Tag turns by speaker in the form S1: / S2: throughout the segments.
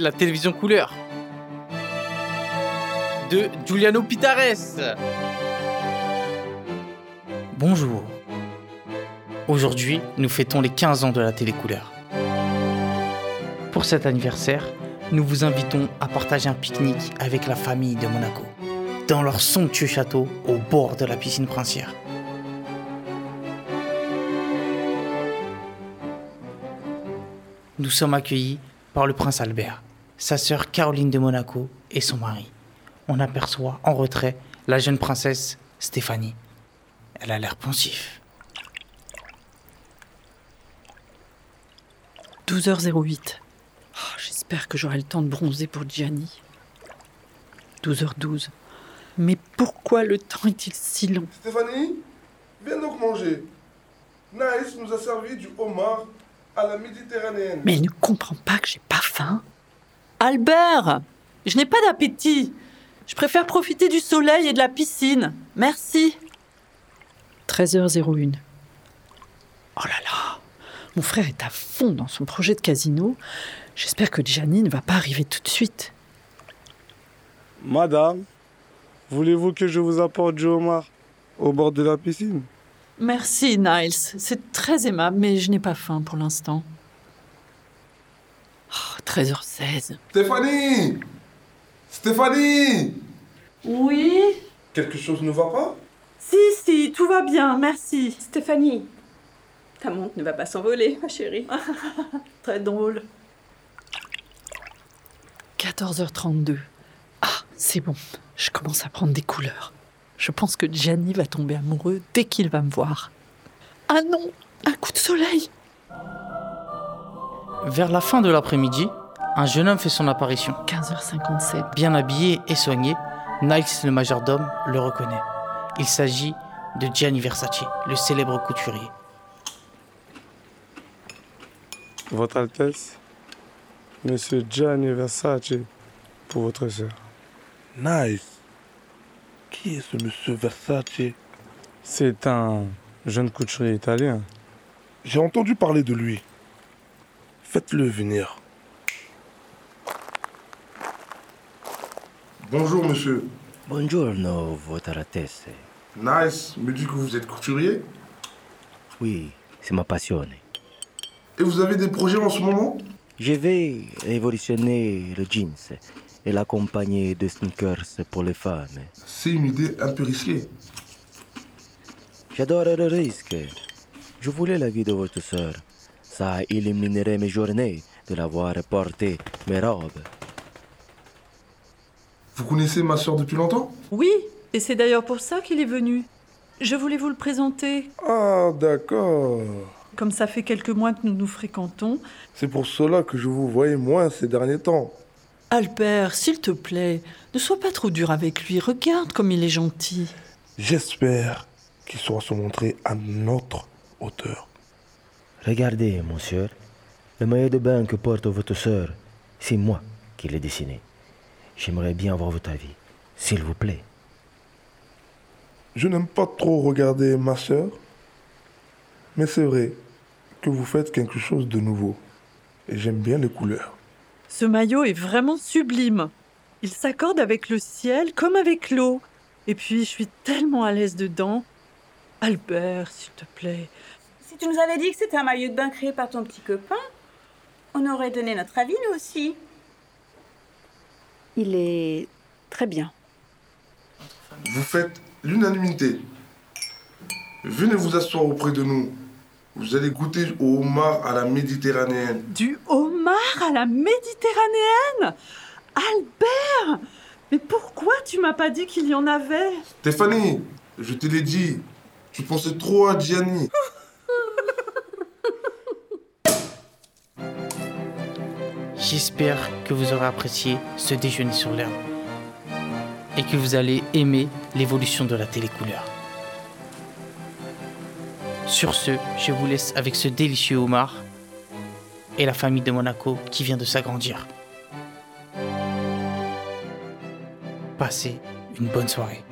S1: la télévision couleur de Giuliano Pitares. Bonjour. Aujourd'hui, nous fêtons les 15 ans de la télé couleur. Pour cet anniversaire, nous vous invitons à partager un pique-nique avec la famille de Monaco, dans leur somptueux château au bord de la piscine princière. Nous sommes accueillis par le prince Albert, sa sœur Caroline de Monaco et son mari. On aperçoit en retrait la jeune princesse Stéphanie. Elle a l'air pensif.
S2: 12h08. Oh, J'espère que j'aurai le temps de bronzer pour Gianni. 12h12. Mais pourquoi le temps est-il si long?
S3: Stéphanie, viens donc manger. Naïs nous a servi du homard à la méditerranéenne.
S2: Mais il ne comprend pas que j'ai pas faim. Albert Je n'ai pas d'appétit. Je préfère profiter du soleil et de la piscine. Merci. 13h01. Oh là là Mon frère est à fond dans son projet de casino. J'espère que Gianni ne va pas arriver tout de suite.
S3: Madame, voulez-vous que je vous apporte du homard au bord de la piscine?
S2: Merci, Niles. C'est très aimable, mais je n'ai pas faim pour l'instant. Oh, 13h16.
S3: Stéphanie Stéphanie
S2: Oui?
S3: Quelque chose ne va pas?
S2: Si, si, tout va bien, merci.
S4: Stéphanie, ta montre ne va pas s'envoler, ma chérie.
S2: Très drôle. 14h32. Ah, c'est bon. Je commence à prendre des couleurs. Je pense que Gianni va tomber amoureux dès qu'il va me voir. Ah non Un coup de soleil
S1: Vers la fin de l'après-midi, un jeune homme fait son apparition.
S2: 15h57.
S1: Bien habillé et soigné, Niles le majordome le reconnaît. Il s'agit de Gianni Versace, le célèbre couturier.
S3: Votre Altesse, Monsieur Gianni Versace, pour votre sœur.
S5: Nice. Qui est ce monsieur Versace?
S3: C'est un jeune couturier italien.
S5: J'ai entendu parler de lui. Faites-le venir.
S3: Bonjour monsieur.
S6: Buongiorno, Votre Altesse.
S3: Nice me dit que vous êtes couturier?
S6: Oui, c'est ma passion.
S3: Et vous avez des projets en ce moment?
S6: Je vais révolutionner le jeans et la compagnie de sneakers pour les femmes.
S3: C'est une idée un peu risquée.
S6: J'adore le risque. Je voulais la vie de votre sœur. Ça éliminerait mes journées de la voir porter mes robes.
S3: Vous connaissez ma soeur depuis longtemps?
S2: Oui, et c'est d'ailleurs pour ça qu'il est venu. Je voulais vous le présenter.
S3: Ah, d'accord.
S2: Comme ça fait quelques mois que nous nous fréquentons.
S3: C'est pour cela que je vous voyais moins ces derniers temps.
S2: Albert, s'il te plaît, ne sois pas trop dur avec lui. Regarde comme il est gentil.
S5: J'espère qu'il saura se montrer à notre hauteur.
S6: Regardez, monsieur. Le maillot de bain que porte votre sœur, c'est moi qui l'ai dessiné. J'aimerais bien avoir votre avis, s'il vous plaît.
S3: Je n'aime pas trop regarder ma soeur, mais c'est vrai que vous faites quelque chose de nouveau. Et j'aime bien les couleurs.
S2: Ce maillot est vraiment sublime. Il s'accorde avec le ciel comme avec l'eau. Et puis, je suis tellement à l'aise dedans. Albert, s'il te plaît.
S4: Si tu nous avais dit que c'était un maillot de bain créé par ton petit copain, on aurait donné notre avis, nous aussi. Il est très bien.
S3: Vous faites l'unanimité. Venez vous asseoir auprès de nous. Vous allez goûter au homard à la méditerranéenne.
S2: Du homard à la méditerranéenne? Albert Mais pourquoi tu m'as pas dit qu'il y en avait?
S3: Stéphanie, je te l'ai dit, tu pensais trop à Gianni.
S1: J'espère que vous aurez apprécié ce déjeuner sur l'herbe et que vous allez aimer l'évolution de la télécouleur. Sur ce, je vous laisse avec ce délicieux homard et la famille de Monaco qui vient de s'agrandir. Passez une bonne soirée.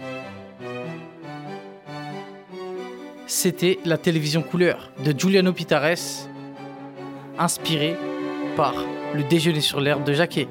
S1: C'était la télévision couleur de Giuliano Pitares, inspirée le déjeuner sur l'herbe de Jacquet.